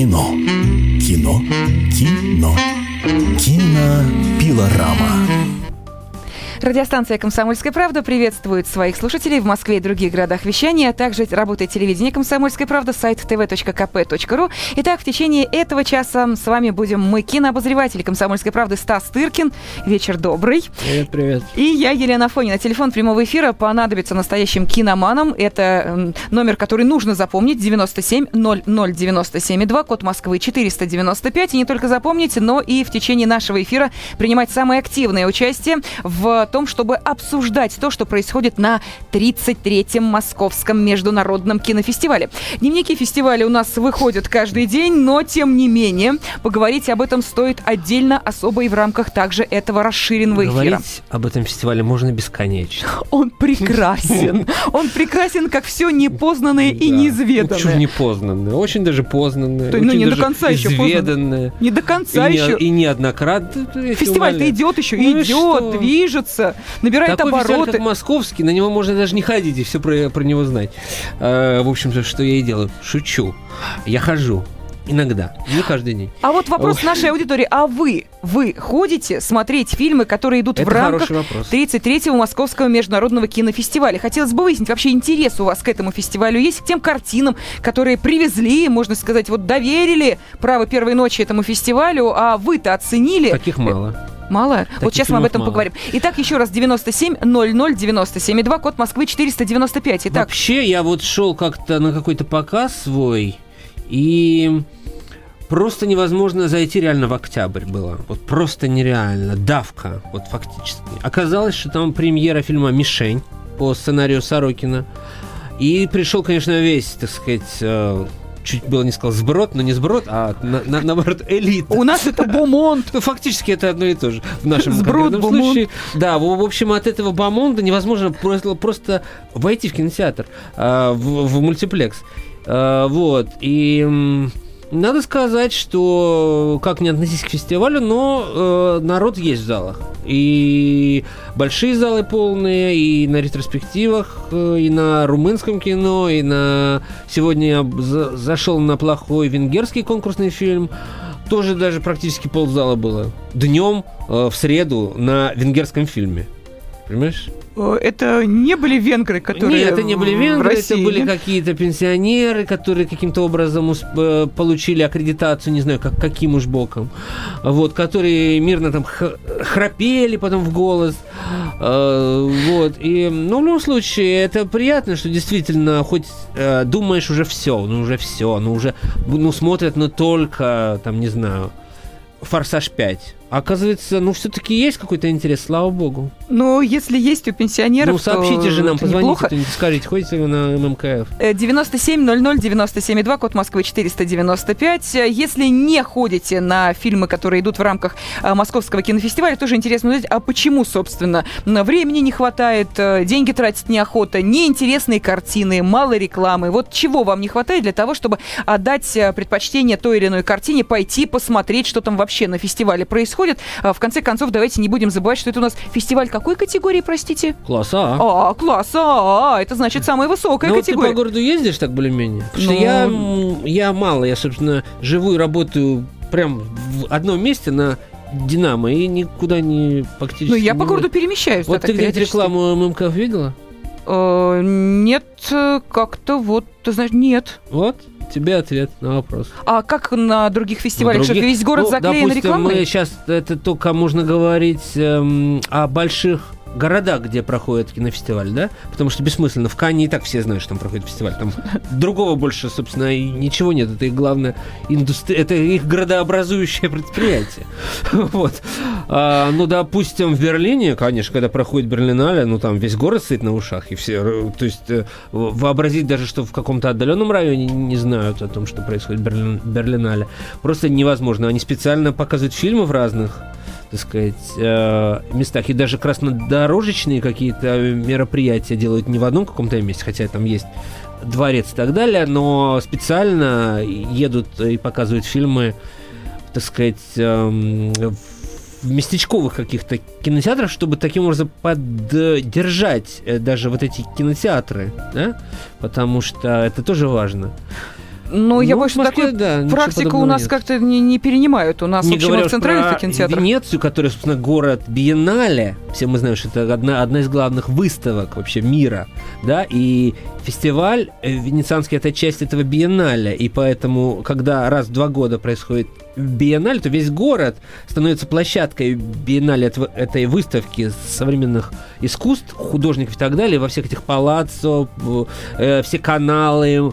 кино. Кино. Кино. Кинопилорама. Радиостанция «Комсомольская правда» приветствует своих слушателей в Москве и других городах вещания, а также работает телевидение «Комсомольская правда», сайт tv.kp.ru. Итак, в течение этого часа с вами будем мы, кинообозреватель «Комсомольской правды» Стас Тыркин. Вечер добрый. Привет, привет. И я, Елена Фонина. Телефон прямого эфира понадобится настоящим киноманам. Это номер, который нужно запомнить. 97 00 97 2, код Москвы 495. И не только запомнить, но и в течение нашего эфира принимать самое активное участие в том, чтобы обсуждать то, что происходит на 33-м Московском международном кинофестивале. Дневники фестиваля у нас выходят каждый день, но тем не менее поговорить об этом стоит отдельно, особо и в рамках также этого расширенного эфира. Говорить об этом фестивале можно бесконечно. Он прекрасен. Он прекрасен, как все непознанное и неизведанное. Почему непознанное? Очень даже познанное. Ну, не до конца еще изведанное. Не до конца еще. И неоднократно. Фестиваль-то идет еще, Ну идет, движется движется, набирает Такой обороты. Как московский, на него можно даже не ходить и все про, про него знать. А, в общем-то, что я и делаю. Шучу. Я хожу. Иногда, не каждый день. А вот вопрос нашей аудитории. А вы, вы ходите смотреть фильмы, которые идут Это в рамках 33-го Московского международного кинофестиваля? Хотелось бы выяснить, вообще интерес у вас к этому фестивалю есть, к тем картинам, которые привезли, можно сказать, вот доверили право первой ночи этому фестивалю, а вы-то оценили? Таких мало. Мало? Таких вот сейчас мы об этом мало. поговорим. Итак, еще раз, 97 00 97 2, код Москвы 495. Итак. Вообще, я вот шел как-то на какой-то показ свой, и просто невозможно зайти реально в октябрь было. Вот просто нереально. Давка, вот фактически. Оказалось, что там премьера фильма «Мишень» по сценарию Сорокина. И пришел, конечно, весь, так сказать, чуть было не сказал сброд, но не сброд, а на, на, наоборот элита. У нас это бомонд. Ну, фактически это одно и то же в нашем сброд, случае. Да, в, в общем, от этого бомонда невозможно просто, просто войти в кинотеатр, а, в, в мультиплекс. А, вот. И надо сказать, что как не относись к фестивалю, но э, народ есть в залах. И большие залы полные, и на ретроспективах, э, и на румынском кино, и на... Сегодня я за... зашел на плохой венгерский конкурсный фильм. Тоже даже практически ползала было. Днем э, в среду на венгерском фильме. Понимаешь? Э, это не были венгры, которые Нет, это не были венгры, это были какие-то пенсионеры, которые каким-то образом усп- получили аккредитацию, не знаю, как, каким уж боком, вот, которые мирно там храпели потом в голос, э, вот, и, ну, в любом случае, это приятно, что действительно, хоть э, думаешь уже все, ну, уже все, ну, уже, ну, смотрят, ну, только, там, не знаю, «Форсаж 5», а оказывается, ну, все-таки есть какой-то интерес, слава богу. Ну, если есть у пенсионеров, Ну, сообщите же нам, позвоните, неплохо. скажите, ходите вы на ММКФ? 97 00 97 2, код Москвы 495. Если не ходите на фильмы, которые идут в рамках а, Московского кинофестиваля, тоже интересно узнать, а почему, собственно, времени не хватает, э, деньги тратить неохота, неинтересные картины, мало рекламы. Вот чего вам не хватает для того, чтобы отдать э, предпочтение той или иной картине, пойти посмотреть, что там вообще на фестивале происходит? В конце концов, давайте не будем забывать, что это у нас фестиваль какой категории, простите? Класс А. А, класс А, это значит самая высокая Ну, вот категория. ты по городу ездишь так более-менее? Потому что Ну. я, м, я мало, я, собственно, живу и работаю прям в одном месте на Динамо и никуда не фактически Ну, я по городу перемещаюсь. да, Вот так ты где-то рекламу ММК видела? Э, Нет, э, как-то вот, ты знаешь, нет. Вот, тебе ответ на вопрос. А как на других фестивалях? На Что, других- весь город ну, заклеен допустим, рекламой? мы сейчас, это только можно говорить эм, о больших городах, где проходит кинофестиваль, да? Потому что бессмысленно. В Кане и так все знают, что там проходит фестиваль. Там другого больше, собственно, и ничего нет. Это их главное индустрия, это их градообразующее предприятие. Вот. А, ну, допустим, в Берлине, конечно, когда проходит Берлинале, ну, там весь город стоит на ушах, и все, э, то есть э, вообразить даже, что в каком-то отдаленном районе не знают о том, что происходит в Берлин- Берлинале, просто невозможно. Они специально показывают фильмы в разных так сказать, э, местах. И даже краснодорожечные какие-то мероприятия делают не в одном каком-то месте, хотя там есть дворец и так далее, но специально едут и показывают фильмы, так сказать, эм, в местечковых каких-то кинотеатрах, чтобы таким образом поддержать э, даже вот эти кинотеатры, да? потому что это тоже важно. Но я Ну, боюсь, в что Москве, такую да, практику у нас как-то не, не перенимают. У нас, Не в общем, в центральных кинотеатрах. Венецию, которая, собственно, город Биеннале. Все мы знаем, что это одна, одна из главных выставок вообще мира. Да? И фестиваль э, венецианский – это часть этого Биеннале. И поэтому, когда раз в два года происходит Биеннале, то весь город становится площадкой Биеннале этого- этой выставки современных искусств, художников и так далее. Во всех этих палаццо, э, все каналы,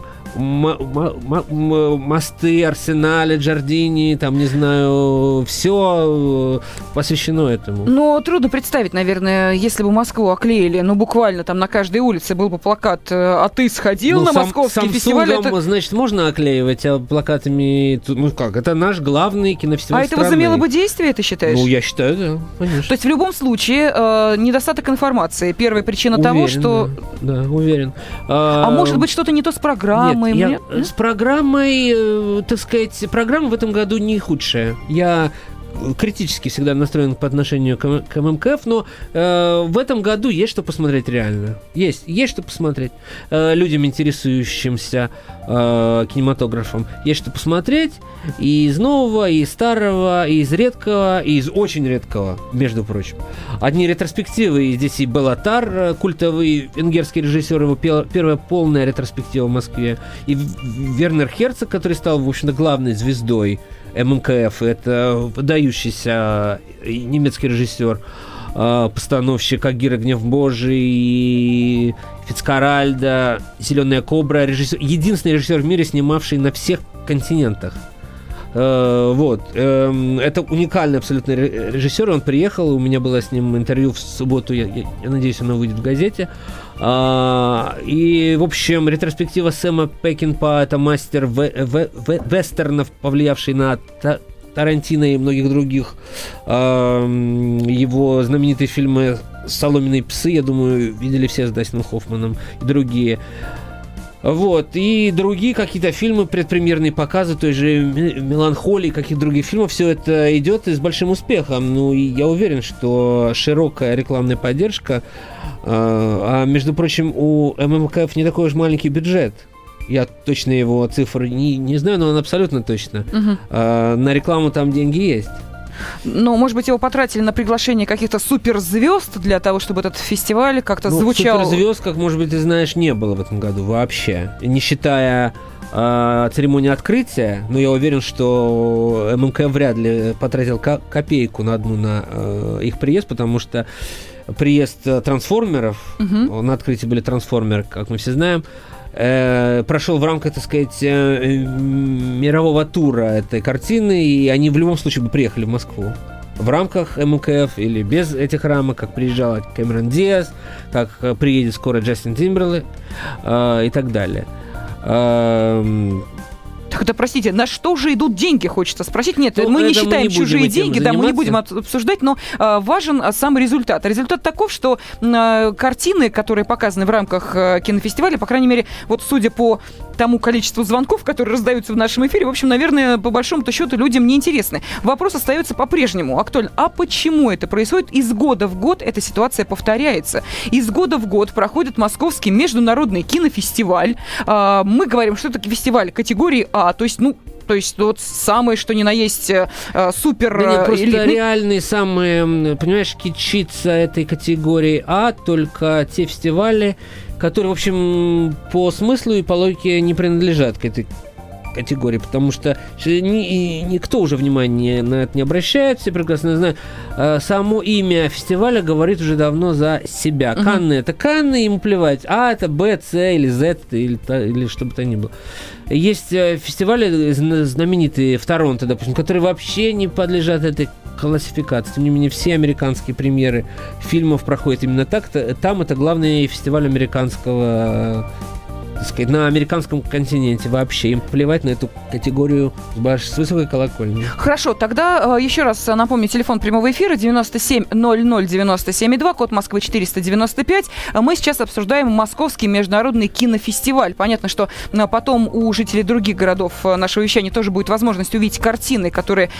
мосты, арсенале, Джардини, там, не знаю, все посвящено этому. Но трудно представить, наверное, если бы Москву оклеили, ну, буквально там на каждой улице был бы плакат э, «А ты сходил Ну, на сам- московский фестиваль?» Самсунгом, это- значит, можно оклеивать а плакатами? Ну как, это наш главный кинофестиваль А это страны. возымело бы действие, ты считаешь? Ну, я считаю, да, То конечно. есть в любом случае э, недостаток информации. Первая причина того, Уверен, что... Да, да, уверен. А может быть что-то не то с программой? Нет, я- Мне- с программой, так сказать, программа в этом году не худшая. Я критически всегда настроен по отношению к, ММКФ, но э, в этом году есть что посмотреть реально. Есть, есть что посмотреть. Э, людям, интересующимся э, кинематографом, есть что посмотреть. И из нового, и из старого, и из редкого, и из очень редкого, между прочим. Одни ретроспективы, и здесь и Белатар, э, культовый венгерский режиссер, его первая полная ретроспектива в Москве, и Вернер Херцог, который стал, в общем-то, главной звездой ММКФ, это выдающийся э, немецкий режиссер, э, постановщик Агира Гнев Божий, Фицкаральда, Зеленая Кобра, режиссер, единственный режиссер в мире, снимавший на всех континентах. Э, Вот. Эм, Это уникальный абсолютно ре- режиссер. Он приехал, у меня было с ним интервью в субботу. Я, я- я надеюсь, оно выйдет в газете. А, И, в общем, ретроспектива Сэма Пекинпа это мастер ве- ве- ве- вестернов, повлиявший на Та- Тарантино и многих других. Ам, Его знаменитые фильмы «Соломенные псы», я думаю, видели все с Дастином Хоффманом и другие. Вот, и другие какие-то фильмы, предпремьерные показы, той же «Ме- «Меланхолии», каких других фильмов, все это идет и с большим успехом. Ну, и я уверен, что широкая рекламная поддержка, а, а, между прочим, у ММКФ не такой уж маленький бюджет. Я точно его цифры не, не знаю, но он абсолютно точно. Мгм. А, на рекламу там деньги есть. Ну, может быть, его потратили на приглашение каких-то суперзвезд для того, чтобы этот фестиваль как-то Ну, звучал... суперзвезд, как, может быть, ты знаешь, не было в этом году вообще. Не считая э, церемонии открытия, но я уверен, что ММК вряд ли потратил ко- копейку на одну на э, их приезд, потому что приезд э, трансформеров, Мгм. на открытии были трансформеры, как мы все знаем, э, прошел в рамках, так сказать, э, э, мирового тура этой картины, и они в любом случае бы приехали в Москву. В рамках МКФ или без этих рамок, как приезжала Кэмерон Диас, как э, приедет скоро Джастин Тимберлейк э, и так далее. Эм, Это, простите, на что же идут деньги, хочется спросить. Нет, Ну, мы не это мы считаем не чужие деньги, да, мы не будем обсуждать, но а, важен а, сам результат. Результат таков, что а, картины, которые показаны в рамках а, кинофестиваля, по крайней мере, вот судя по тому количеству звонков, которые раздаются в нашем эфире, в общем, наверное, по большому-то счету людям неинтересны. Вопрос остается по-прежнему актуален. А почему это происходит? Из года в год эта ситуация повторяется. Из года в год проходит Московский международный кинофестиваль. А, Мы говорим, что это фестиваль категории А, то есть, ну, то есть вот самое, что ни на есть э, э, супер Да нет, э, просто элитный. реальные самые, понимаешь, кичиться этой категории А, только те фестивали, которые, в общем, по смыслу и по логике не принадлежат к этой категории, потому что ни- никто уже внимания на это не обращает, все прекрасно знают. А, Само имя фестиваля говорит уже давно за себя. Канны это Канны, ему плевать. А это Б, С или З или, или что бы то ни было. Есть э, фестивали зна- знаменитые в Торонто, допустим, которые вообще не подлежат этой классификации. Тем не менее, все американские премьеры фильмов проходят именно так. Там это главный фестиваль американского э, так сказать, на американском континенте вообще. Им плевать на эту категорию с, высокой колокольни. Хорошо, тогда э, еще раз напомню, телефон прямого эфира 97 00 97 2, код Москвы 495. А Мы сейчас обсуждаем Московский международный кинофестиваль. Понятно, что э, потом у жителей других городов э, нашего вещания тоже будет возможность увидеть картины, которые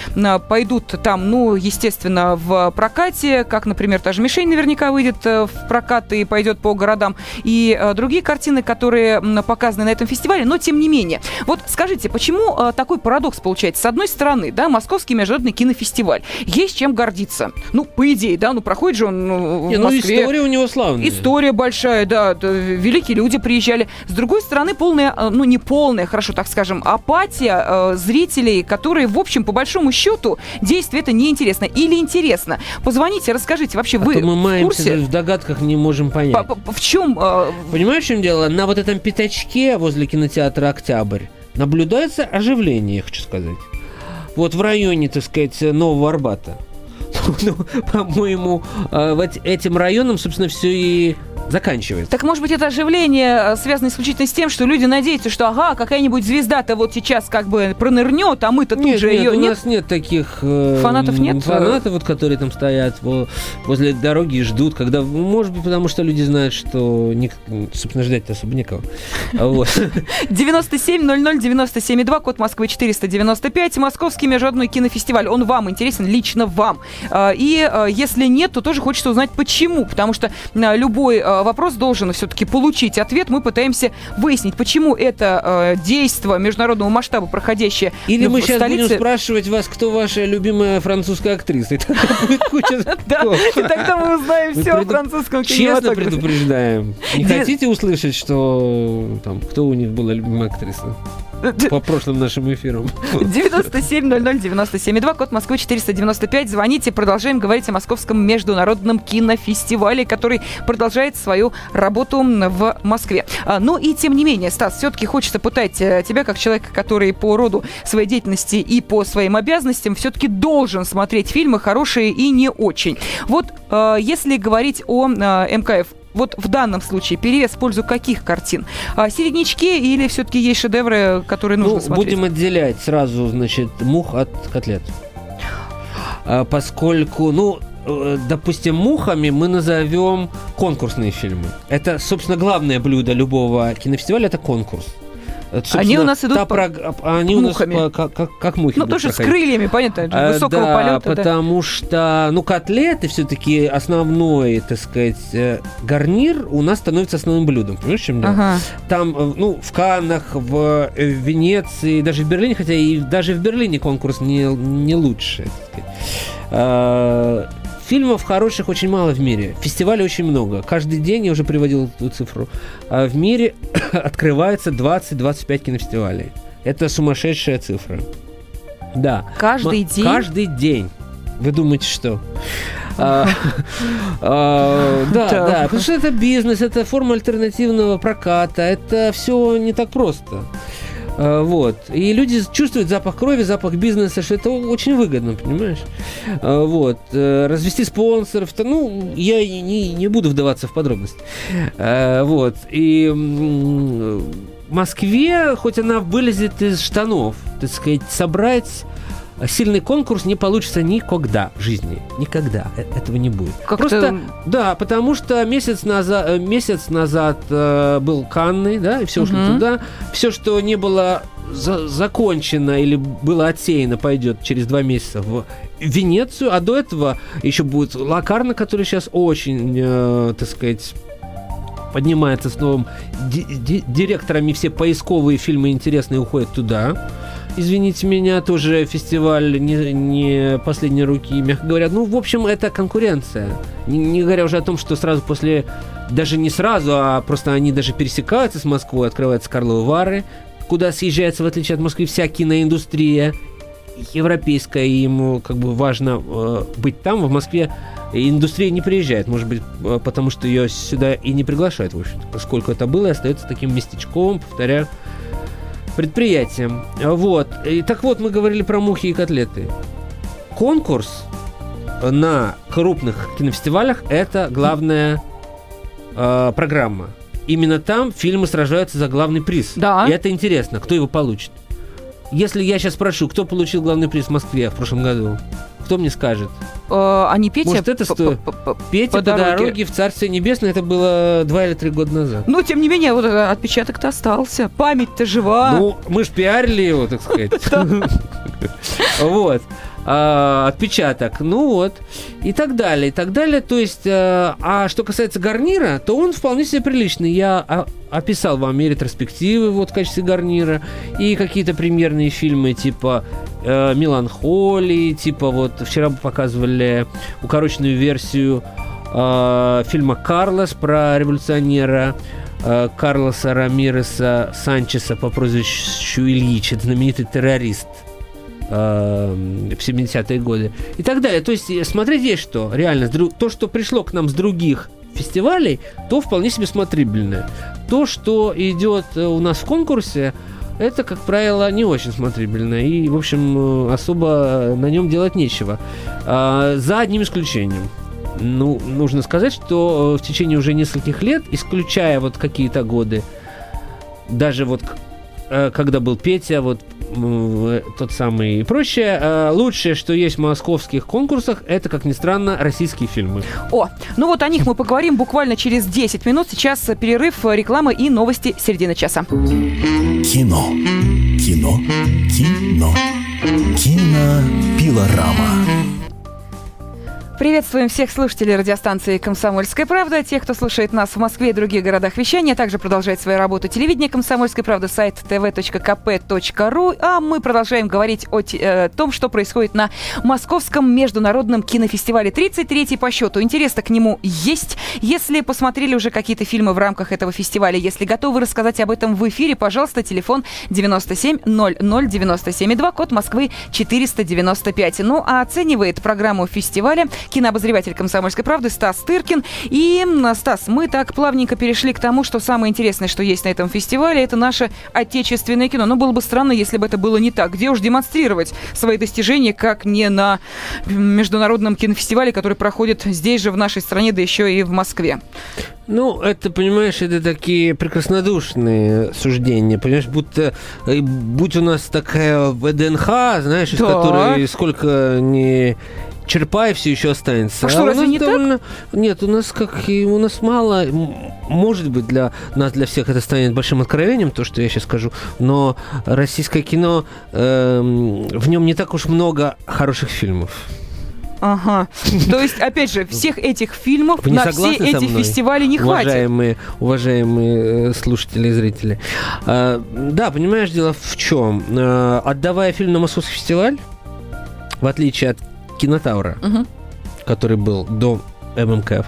пойдут там, ну, естественно, в прокате, как, например, та же «Мишень» наверняка выйдет в прокат и пойдет по городам, и другие картины, которые показаны на этом фестивале, но тем не менее. Вот скажите, почему э, такой парадокс получается? С одной стороны, да, Московский международный кинофестиваль. Есть чем гордиться. Ну, по идее, да, ну проходит же он ну, Не, в ну Москве. история у него славная. История большая, да, т- великие люди приезжали. С другой стороны, полная, э, ну не полная, хорошо так скажем, апатия э, зрителей, которые, в общем, по большому счету, действие это неинтересно или интересно. Позвоните, расскажите, вообще А вы то мы в маемся курсе? в догадках, не можем понять. По- по- В чем? э, Понимаешь, в чем дело? На вот этом пятачке возле кинотеатра «Октябрь» наблюдается оживление, я хочу сказать. Вот в районе, так сказать, Нового Арбата. Ну, по-моему, э, этим районом, собственно, все и заканчивается. Так может быть это оживление э, связано исключительно с тем, что люди надеются, что ага, какая-нибудь звезда-то вот сейчас как бы пронырнет, а мы-то тут Нет, же нет, ее у нет. нас нет таких э, Фанатов нет? Фанатов, вот, которые там стоят во- возле дороги и ждут, когда, может быть, потому что люди знают, что, ник- собственно, ждать особо некого. А Вот. 9700 код Москвы 495, Московский международный кинофестиваль. Он вам интересен, лично вам. А, И а, если нет, то тоже хочется узнать, почему. Потому что а, любой а, вопрос должен все-таки получить ответ. Мы пытаемся выяснить, почему это действие международного масштаба, проходящее Или в мы сейчас будем спрашивать вас, кто ваша любимая французская актриса. И тогда будет куча Да, и тогда мы узнаем все о французском Честно кинематографе. предупреждаем. Не хотите услышать, что там, кто у них была любимая актриса? По прошлым нашим эфирам. 9700 код Москвы 495. Звоните, продолжаем говорить о Московском международном кинофестивале, который продолжает свою работу в Москве. А, Ну и тем не менее, Стас, все-таки хочется пытать э, тебя, как человека, который по роду своей деятельности и по своим обязанностям все-таки должен смотреть фильмы хорошие и не очень. Вот э, если говорить о э, МКФ, вот в данном случае перевес в пользу каких картин? А, середнячки или все-таки есть шедевры, которые нужно Ну, смотреть? будем отделять сразу, значит, мух от котлет. А, Поскольку, ну, э, допустим, мухами мы назовем конкурсные фильмы. Это, собственно, главное блюдо любого кинофестиваля – это конкурс. Они у нас идут та по- прог- Они у нас мухами. по- как, как- мухи Ну, тоже с проходить. крыльями, понятно, А, высокого да, полета. да. потому что, ну, котлеты все-таки основной, так сказать, э, гарнир у нас становится основным блюдом. Понимаешь, чем? Ага. Там, э, ну, в Каннах, в э, в Венеции, даже в Берлине, хотя и даже в Берлине конкурс не, не лучше. так сказать. Фильмов хороших очень мало в мире. Фестивалей очень много. Каждый день, я уже приводил эту цифру, а в мире открывается 20-25 кинофестивалей. Это сумасшедшая цифра. Да. Каждый М- день? Каждый день. Вы думаете, что? А, а, Да, да, потому что это бизнес, это форма альтернативного проката, это все не так просто. А, Вот. И люди чувствуют запах крови, запах бизнеса, что это очень выгодно, понимаешь? А, Вот. Э, Развести спонсоров, то, ну, я не, не буду вдаваться в подробности. Вот. И в Москве, хоть она вылезет из штанов, так сказать, собрать сильный конкурс не получится никогда в жизни. Никогда. Э- Этого не будет. Как-то- Просто, да, потому что месяц назад, э, месяц назад э, был Канны, да, и все ушло Мгм. туда. Все, что не было за- закончено или было отсеяно, пойдет через два месяца в Венецию, а до этого еще будет Лакарна, который сейчас очень, э, так сказать, поднимается с новым ди- ди- директорами, все поисковые фильмы интересные уходят туда. Извините меня, тоже фестиваль не, не последней руки, мягко говоря. Ну, в общем, это конкуренция. Не, не говоря уже о том, что сразу после, даже не сразу, а просто они даже пересекаются с Москвой, открываются Карловы Вары, куда съезжается, в отличие от Москвы, вся киноиндустрия европейская, и ему как бы важно э, быть там, в Москве индустрия не приезжает, может быть, э, потому что ее сюда и не приглашают, в общем поскольку это было и остается таким местечковым, повторяю, предприятием. Вот. И, так вот, мы говорили про мухи и котлеты. Конкурс на крупных кинофестивалях – это главная э, программа. Именно там фильмы сражаются за главный приз. Да. И это интересно, кто его получит. Если я сейчас спрошу, кто получил главный приз в Москве в прошлом году, кто мне скажет? А не Петя? Может, это п- Петя По по, дороге. дороге. в Царствие Небесное, это было два или три года назад. Ну, тем не менее, вот э, отпечаток-то остался. Память-то жива. Ну, мы ж пиарили его, так сказать. Вот. Э, отпечаток. Ну вот, и так далее, и так далее. То есть, э, а что касается гарнира, то он вполне себе приличный. Я а, описал вам и ретроспективы вот в качестве гарнира, и какие-то премьерные фильмы типа э, «Меланхолии», типа вот вчера показывали укороченную версию э, фильма «Карлос» про революционера, э, Карлоса Рамиреса Санчеса по прозвищу Ильич, это знаменитый террорист в 70-е годы и так далее. То есть смотрите есть что, реально, то, что пришло к нам с других фестивалей, то вполне себе смотрибельное. То, что идет э, у нас в конкурсе, это, как правило, не очень смотрибельно. И, в общем, э, особо на нем делать нечего. А, за одним исключением. Ну, нужно сказать, что э, в течение уже нескольких лет, исключая вот какие-то годы, даже вот когда был Петя, вот тот самый и прочее. А, лучшее, что есть в московских конкурсах, это, как ни странно, российские фильмы. О, ну вот о них мы поговорим буквально через 10 минут. Сейчас перерыв, реклама и новости середины часа. Кино. Кино. Кино. Кинопилорама. Приветствуем всех слушателей радиостанции «Комсомольская правда», тех, кто слушает нас в Москве и других городах вещания, также продолжает свою работу телевидение «Комсомольская правда», сайт tv.kp.ru, а мы продолжаем говорить о э, том, что происходит на Московском международном кинофестивале 33-й по счету. Интересно к нему есть. Если посмотрели уже какие-то фильмы в рамках этого фестиваля, если готовы рассказать об этом в эфире, пожалуйста, телефон 97 00 97 2, код Москвы 495. Ну, а оценивает программу фестиваля кинообозреватель «Комсомольской правды» Стас Тыркин. И, Стас, мы так плавненько перешли к тому, что самое интересное, что есть на этом фестивале, это наше отечественное кино. Но было бы странно, если бы это было не так. Где уж демонстрировать свои достижения, как не на международном кинофестивале, который проходит здесь же, в нашей стране, да еще и в Москве. Ну, это, понимаешь, это такие прекраснодушные суждения. Понимаешь, будто э, будь у нас такая ВДНХ, знаешь, из которой сколько не Черпаев все еще останется. А, а что, разве не довольно... так? Нет, у нас как и у нас мало, может быть, для нас, для всех это станет большим откровением, то, что я сейчас скажу, но российское кино, э, в нем не так уж много хороших фильмов. Ага. То есть, опять же, всех этих фильмов Вы на все эти фестивали не уважаемые, хватит. Уважаемые э, слушатели и зрители. А, да, понимаешь, дело в чем? А, отдавая фильм на Московский фестиваль, в отличие от Кинотавра, угу. который был до ММКФ.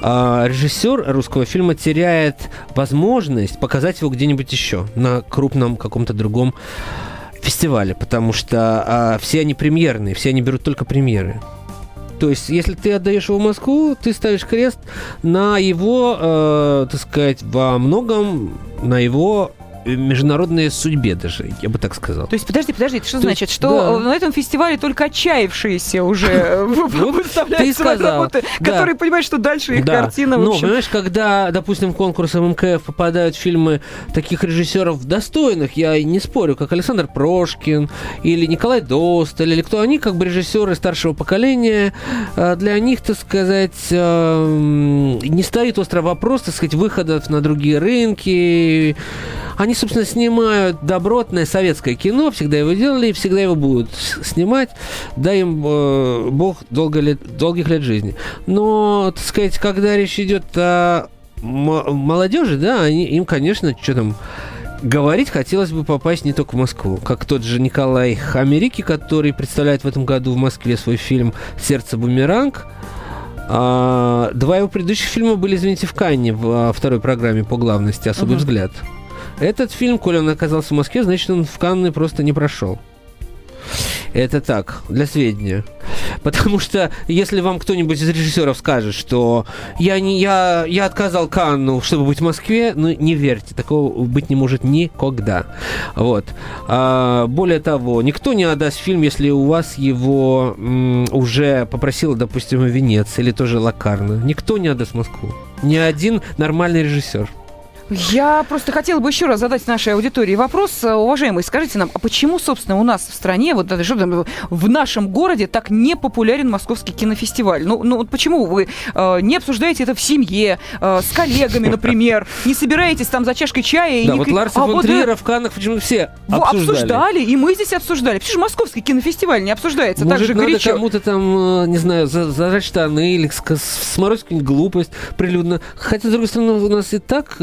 А режиссер русского фильма теряет возможность показать его где-нибудь еще на крупном каком-то другом фестивале, потому что а, все они премьерные, все они берут только премьеры. То есть, если ты отдаешь его в Москву, ты ставишь крест на его, э, так сказать, во многом на его международной судьбе даже, я бы так сказал. То есть, подожди, подожди, что То значит? Есть, что да. на этом фестивале только отчаявшиеся уже ну, выставляют свои работы, которые понимают, что дальше их картина, Ну, понимаешь, когда, допустим, в конкурс МКФ попадают фильмы таких режиссеров достойных, я не спорю, как Александр Прошкин или Николай Досталь, или кто они, как бы режиссеры старшего поколения, а, для них, так сказать, не стоит острый вопрос, так сказать, выходов на другие рынки, они, собственно, снимают добротное советское кино, всегда его делали и всегда его будут снимать. Дай им э, Бог долго лет, долгих лет жизни. Но, так сказать, когда речь идет о молодежи, да, они, им, конечно, что там говорить хотелось бы попасть не только в Москву, как тот же Николай Америки, который представляет в этом году в Москве свой фильм «Сердце бумеранг», а, два его предыдущих фильма были, извините, в Канне в второй программе по главности «Особый uh-huh. взгляд». Этот фильм, коли он оказался в Москве, значит, он в Канны просто не прошел. Это так, для сведения. Потому что если вам кто-нибудь из режиссеров скажет, что я, не, я, я отказал Канну, чтобы быть в Москве, ну не верьте, такого быть не может никогда. Вот. А, более того, никто не отдаст фильм, если у вас его м, уже попросил, допустим, в Венеции или тоже Лакарно. Никто не отдаст Москву. Ни один нормальный режиссер. Я просто хотела бы еще раз задать нашей аудитории вопрос. Уважаемые, скажите нам, а почему, собственно, у нас в стране, вот что там, в нашем городе так не популярен московский кинофестиваль? Ну, ну вот почему вы э, не обсуждаете это в семье, э, с коллегами, например, не собираетесь там за чашкой чая и Да, не вот Ларса а фон вот, э, Триера в Каннах почему все обсуждали. обсуждали, и мы здесь обсуждали. Почему же московский кинофестиваль не обсуждается так Может, же надо горячо? кому-то там, э, не знаю, за- зажать штаны или сморозить какую-нибудь глупость прилюдно. Хотя, с другой стороны, у нас и так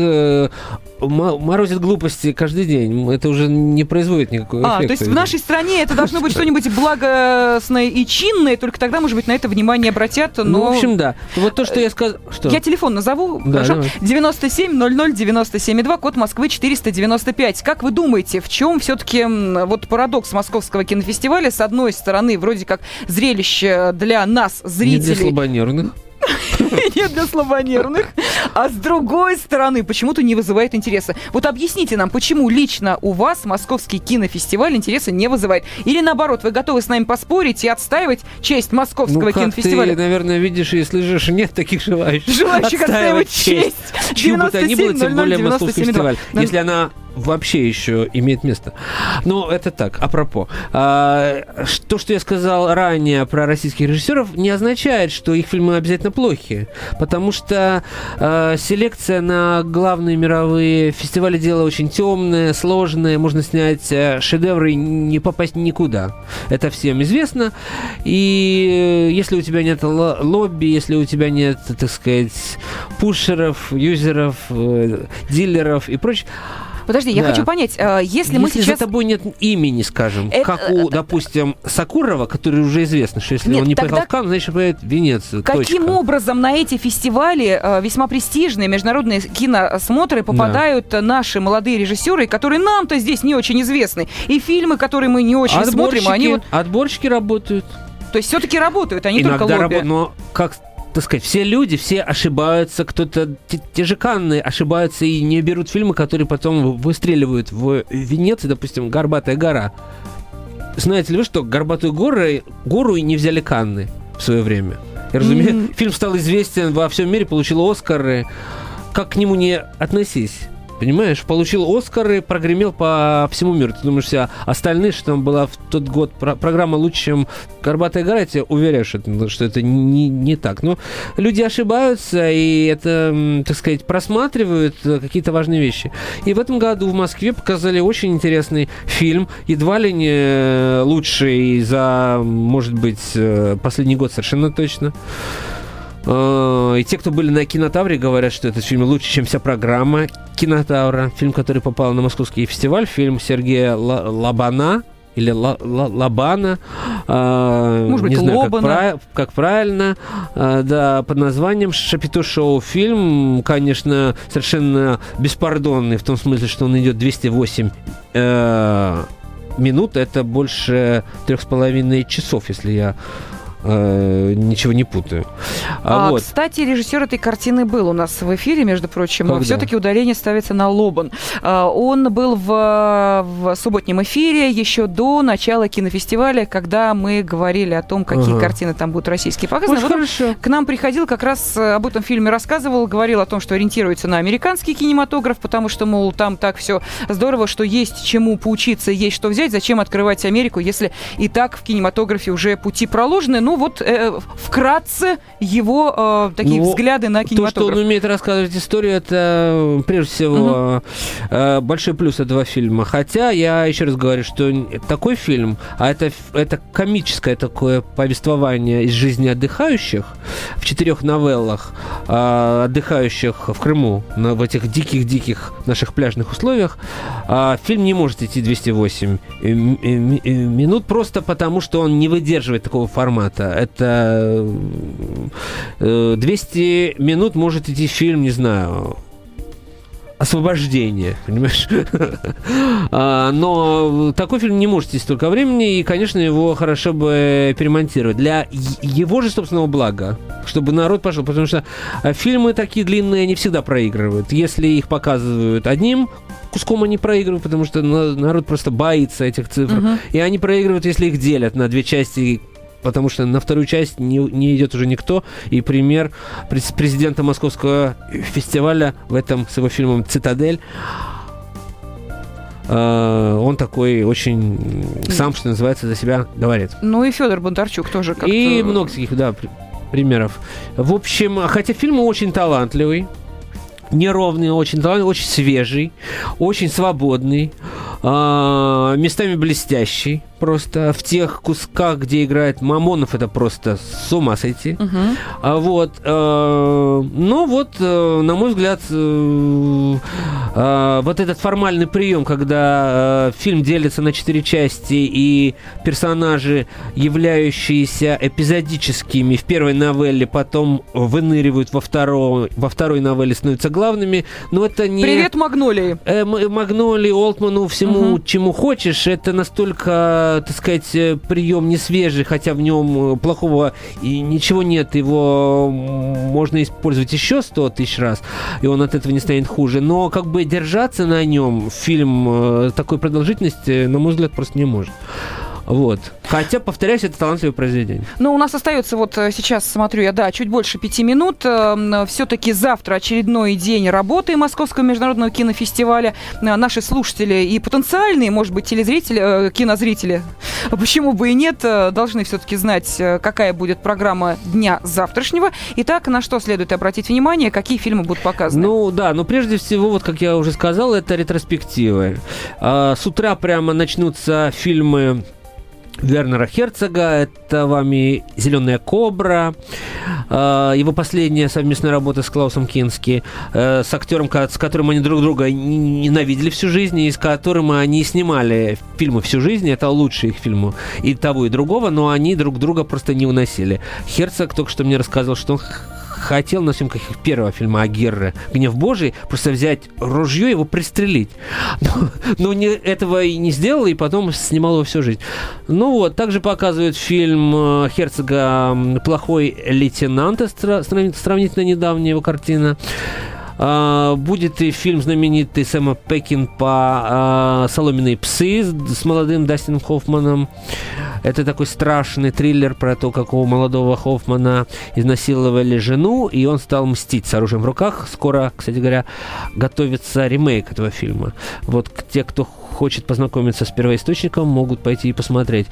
э, морозит глупости каждый день. Это уже не производит никакого А, эффекта. то есть в нашей стране это должно быть что-нибудь благостное и чинное, только тогда, может быть, на это внимание обратят, но... Ну, в общем, да. Вот то, что я сказал... Я телефон назову, Да, хорошо? давай. 97 00 97 2, код Москвы 495. Как вы думаете, в чем все-таки вот парадокс московского кинофестиваля? С одной стороны, вроде как зрелище для нас, Не для зрителей, слабонервных. не для слабонервных, а с другой стороны, почему-то не вызывает интереса. Вот объясните нам, почему лично у вас московский кинофестиваль интереса не вызывает? Или наоборот, вы готовы с нами поспорить и отстаивать честь московского Ну, как кинофестиваля? ты, наверное, видишь и слышишь, нет таких желающих. Желающих отстаивать честь. Чью бы то ни было, 97 тем более 00 московский 97 фестиваль. Если она вообще еще имеет место. Ну, это так, апропо. А, то, что я сказал ранее про российских режиссеров, не означает, что их фильмы обязательно плохи. Потому что а, селекция на главные мировые фестивали дело очень темное, сложное. Можно снять э, шедевры и не попасть никуда. Это всем известно. И э, если у тебя нет ло- лобби, если у тебя нет, так сказать, пушеров, юзеров, э, дилеров и прочее, Подожди, я Да. хочу понять, э, если, если мы сейчас... за тобой нет имени, скажем, Это- как у, допустим, Сакурова, который уже известно, что если Нет, он не тогда- поехал в Канн, значит, поедет в Венецию. Каким точка. образом на эти фестивали, э, весьма престижные международные киносмотры, попадают э, наши молодые режиссеры, которые нам-то здесь не очень известны, и фильмы, которые мы не очень смотрим, они вот, отборщики работают. то есть все-таки работают, а не только Иногда лобби. рабо- но как так сказать, все люди, все ошибаются, кто-то, те, те же Канны ошибаются и не берут фильмы, которые потом выстреливают в Венеции, допустим, «Горбатая гора». Знаете ли вы, что «Горбатую гору», гору и не взяли Канны в свое время? И, разумеется, М. фильм стал известен во всем мире, получил Оскары. Как к нему не относись? Понимаешь, получил Оскары, прогремел по всему миру. Ты думаешь, все остальные, что там была в тот год про- программа лучше, чем «Горбатая гора», я тебе уверяю, что что это не, не так. Но люди ошибаются, и это, так сказать, просматривают э, какие-то важные вещи. И в этом году в Москве показали очень интересный фильм, едва ли не э, лучший за, может быть, э, последний год совершенно точно. Э, И те, кто были на Кинотавре, говорят, что этот фильм лучше, чем вся программа Кинотавра. Фильм, который попал на московский фестиваль. Фильм Сергея Ла- Лабана или Ла- Ла- Лабана. Э, Может быть, не знаю, как, Лобана. прав- как правильно. Э, Да, под названием «Шапито Шоу». Фильм, конечно, совершенно беспардонный, в том смысле, что он идет 208 э, минут. Это больше трех с половиной часов, если я э, ничего не путаю. А, А, вот. Кстати, режиссер этой картины был у нас в эфире, между прочим. Когда? Все-таки ударение ставится на Лобан. А, Он был в, в субботнем эфире еще до начала кинофестиваля, когда мы говорили о том, какие Ага. картины там будут российские показаны. Очень Вот хорошо. к нам приходил, как раз э, об этом фильме рассказывал, говорил о том, что ориентируется на американский кинематограф, потому что, мол, там так все здорово, что есть чему поучиться, есть что взять, зачем открывать Америку, если и так в кинематографе уже пути проложены. Ну вот э, вкратце его э, такие Ну, взгляды на То, что кинематограф. он умеет рассказывать историю, это э, прежде всего э, большой плюс этого фильма. Хотя я еще раз говорю, что такой фильм, а это, это комическое такое повествование из жизни отдыхающих в четырех новеллах, э, отдыхающих в Крыму, на, в этих диких-диких наших пляжных условиях, а, фильм не может идти 208 э, э, э, минут просто потому, что он не выдерживает такого формата. Это э, 200 минут может идти фильм, не знаю, освобождение, понимаешь? А, Но такой фильм не может идти столько времени, и, конечно, его хорошо бы перемонтировать. Для его же собственного блага, чтобы народ пошел, потому что а, фильмы такие длинные, они всегда проигрывают. Если их показывают одним куском, они проигрывают, потому что на- народ просто боится этих цифр. Мгм. И они проигрывают, если их делят на две части потому что на вторую часть не, не идет уже никто. И пример през- президента Московского фестиваля в этом с его фильмом «Цитадель» э, он такой очень сам, что называется, за себя говорит. Ну и Федор Бондарчук тоже как-то... И много таких, да, при- примеров. В общем, хотя фильм очень талантливый, неровный, очень талантливый, очень свежий, очень свободный, а, местами блестящий. Просто в тех кусках, где играет Мамонов, это просто с ума сойти. Мгм. А вот, э, ну вот, э, на мой взгляд, э, э, вот этот формальный прием, когда э, фильм делится на четыре части и персонажи, являющиеся эпизодическими в первой новелле, потом выныривают во второй, во второй новелле, становятся главными, но это не... Привет, Магнолии. Э, М- Магноли, Олтману, всему, Мгм. чему хочешь, это настолько, так сказать, э, прием не свежий, хотя в нем э, плохого и ничего нет, его можно использовать еще сто тысяч раз, и он от этого не станет хуже. Но как бы держаться на нем фильм э, такой продолжительности, на мой взгляд, просто не может. Вот. Хотя, повторяюсь, это талантливое произведение. Ну, у нас остается вот э, сейчас, смотрю я, да, чуть больше пяти минут. Все-таки завтра очередной день работы Московского международного кинофестиваля. Э, Наши слушатели и потенциальные, может быть, телезрители, э, кинозрители, почему бы и нет, должны все-таки знать, какая будет программа дня завтрашнего. Итак, на что следует обратить внимание, какие фильмы будут показаны? Ну да, но прежде всего, вот как я уже сказал, это ретроспективы. А, С утра прямо начнутся фильмы Вернера Херцога, это вами «Зеленая кобра», э, его последняя совместная работа с Клаусом Кински, э, с актером, с которым они друг друга ненавидели всю жизнь, и с которым они снимали фильмы всю жизнь, это лучшие их фильмы и того, и другого, но они друг друга просто не уносили. Херцог только что мне рассказывал, что он хотел на съемках первого фильма Агирре «Гнев Божий» просто взять ружье и его пристрелить. Но, но не, этого и не сделал, и потом снимал его всю жизнь. Ну вот, также показывают фильм э, Херцога «Плохой лейтенант», сравнительно недавняя его картина. А, будет и фильм знаменитый Сэма Пекинпа «Соломенные псы» с, молодым Дастином Хоффманом. Это такой страшный триллер про то, как у молодого Хоффмана изнасиловали жену, и он стал мстить с оружием в руках. Скоро, кстати говоря, готовится ремейк этого фильма. Вот те, кто хочет познакомиться с первоисточником, могут пойти и посмотреть.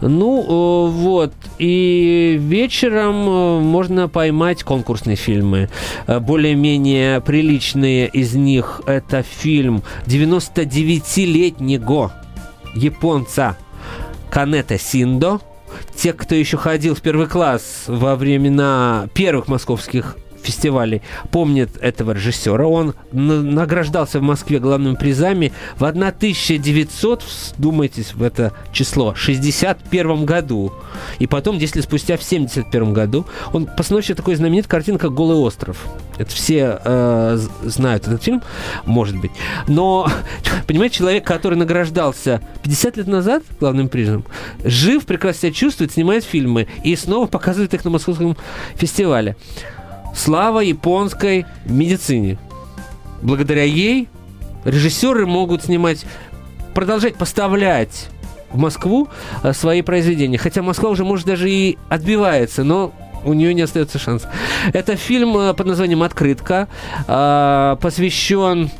Ну, э, вот. И вечером э, можно поймать конкурсные фильмы. Э, Более-менее приличные из них это фильм 99-летнего японца Канета Синдо. Те, кто еще ходил в первый класс во времена первых московских фестивалей, помнят этого режиссера. Он награждался в Москве главными призами в 1900, думайтесь в это число, 61 году. И потом, 10 лет спустя, в 71 году, он постановщик такой знаменит картина, как «Голый остров». Это все э, знают этот фильм, может быть. Но, понимаете, человек, который награждался 50 лет назад главным призом, жив, прекрасно себя чувствует, снимает фильмы и снова показывает их на Московском фестивале. Слава японской медицине. Благодаря ей режиссеры могут снимать, продолжать поставлять в Москву э, свои произведения. Хотя Москва уже, может, даже и отбивается, но у нее не остается шанс. Это фильм э, под названием «Открытка», э, посвящен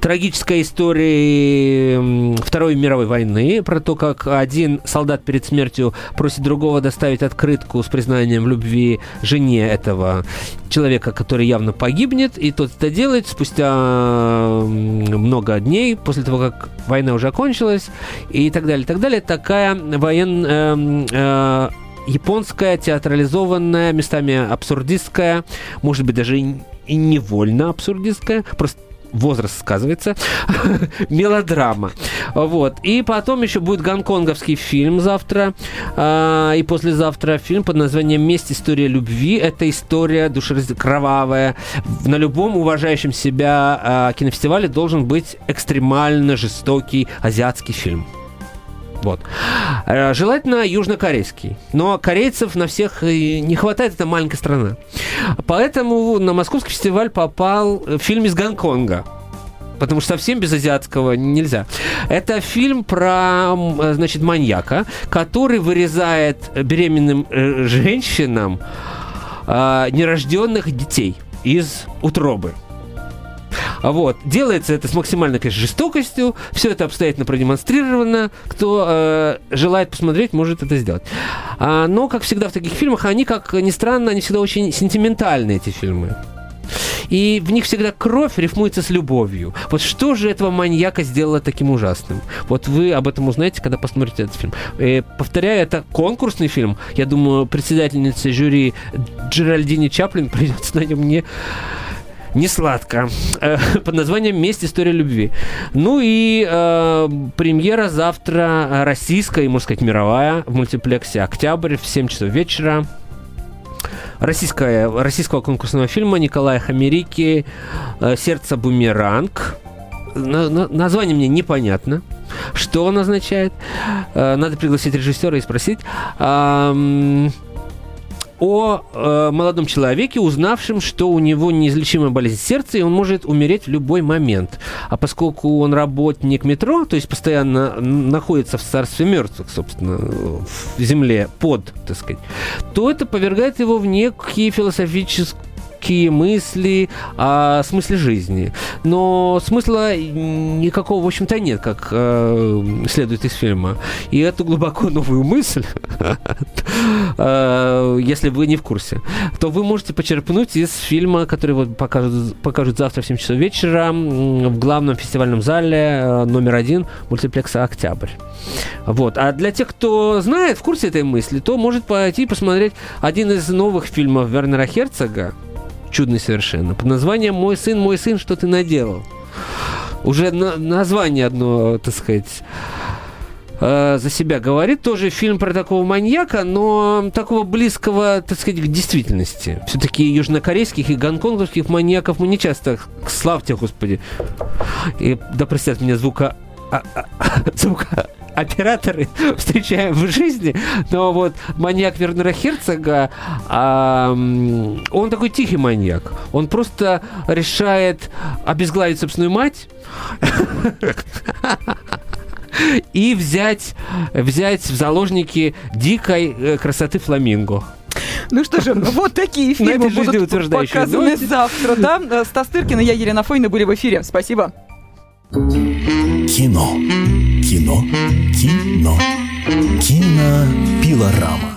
трагической истории м, Второй мировой войны, про то, как один солдат перед смертью просит другого доставить открытку с признанием в любви жене этого человека, который явно погибнет, и тот это делает спустя много дней после того, как война уже окончилась, и так далее, и так далее. Такая военная японская, театрализованная, местами абсурдистская, может быть, даже и невольно абсурдистская, просто возраст сказывается, мелодрама. Вот. И потом еще будет гонконговский фильм завтра а, и послезавтра фильм под названием «Месть. История любви». Это история душераз... кровавая. На любом уважающем себя а, кинофестивале должен быть экстремально жестокий азиатский фильм. Вот. Э, Желательно южнокорейский. Но корейцев на всех не хватает, это маленькая страна. Поэтому на московский фестиваль попал фильм из Гонконга. потому что совсем без азиатского нельзя. Это фильм про, значит, маньяка, который вырезает беременным э, женщинам э, нерожденных детей из утробы. Вот. Делается это с максимальной, конечно, жестокостью. Все это обстоятельно продемонстрировано. Кто э, желает посмотреть, может это сделать. А, но, как всегда в таких фильмах, они, как ни странно, они всегда очень сентиментальные, эти фильмы. И в них всегда кровь рифмуется с любовью. Вот что же этого маньяка сделало таким ужасным? Вот вы об этом узнаете, когда посмотрите этот фильм. И, э, повторяю, это конкурсный фильм. Я думаю, председательница жюри Джеральдини Чаплин придется на нем не не сладко. Э, под названием «Месть. История любви». Ну и э, премьера завтра российская и, можно сказать, мировая в мультиплексе «Октябрь» в 7 часов вечера российская, российского конкурсного фильма Николая Хамерики э, «Сердце бумеранг». Название мне непонятно. Что он означает? Э, надо пригласить режиссера и спросить о э, молодом человеке, узнавшем, что у него неизлечимая болезнь сердца, и он может умереть в любой момент. А поскольку он работник метро, то есть постоянно находится в царстве мертвых, собственно, в земле под, так сказать, то это повергает его в некий философический какие мысли о смысле жизни. Но смысла никакого, в общем-то, нет, как э, следует из фильма. И эту глубоко новую мысль, э, если вы не в курсе, то вы можете почерпнуть из фильма, который вот покажут, покажут завтра в 7 часов вечера в главном фестивальном зале э, номер один мультиплекса «Октябрь». Вот. А для тех, кто знает, в курсе этой мысли, то может пойти посмотреть один из новых фильмов Вернера Херцога, чудный совершенно, под названием «Мой сын, мой сын, что ты наделал?» Уже на, название одно, так сказать, э, за себя говорит. Тоже фильм про такого маньяка, но такого близкого, так сказать, к действительности. Все-таки южнокорейских и гонконгских маньяков мы не часто, славьте, Господи, и, да простят меня звука а, а, звука операторы встречаем в жизни, но вот маньяк Вернера Херцога, а, он такой тихий маньяк. Он просто решает обезглавить собственную мать и взять, взять в заложники дикой э, красоты фламинго. Ну что же, вот такие фильмы будут показаны завтра. Да? Стас Тыркин и я, Елена Фойна, были в эфире. Спасибо. Кино. Кино. Кино. Кинопилорама.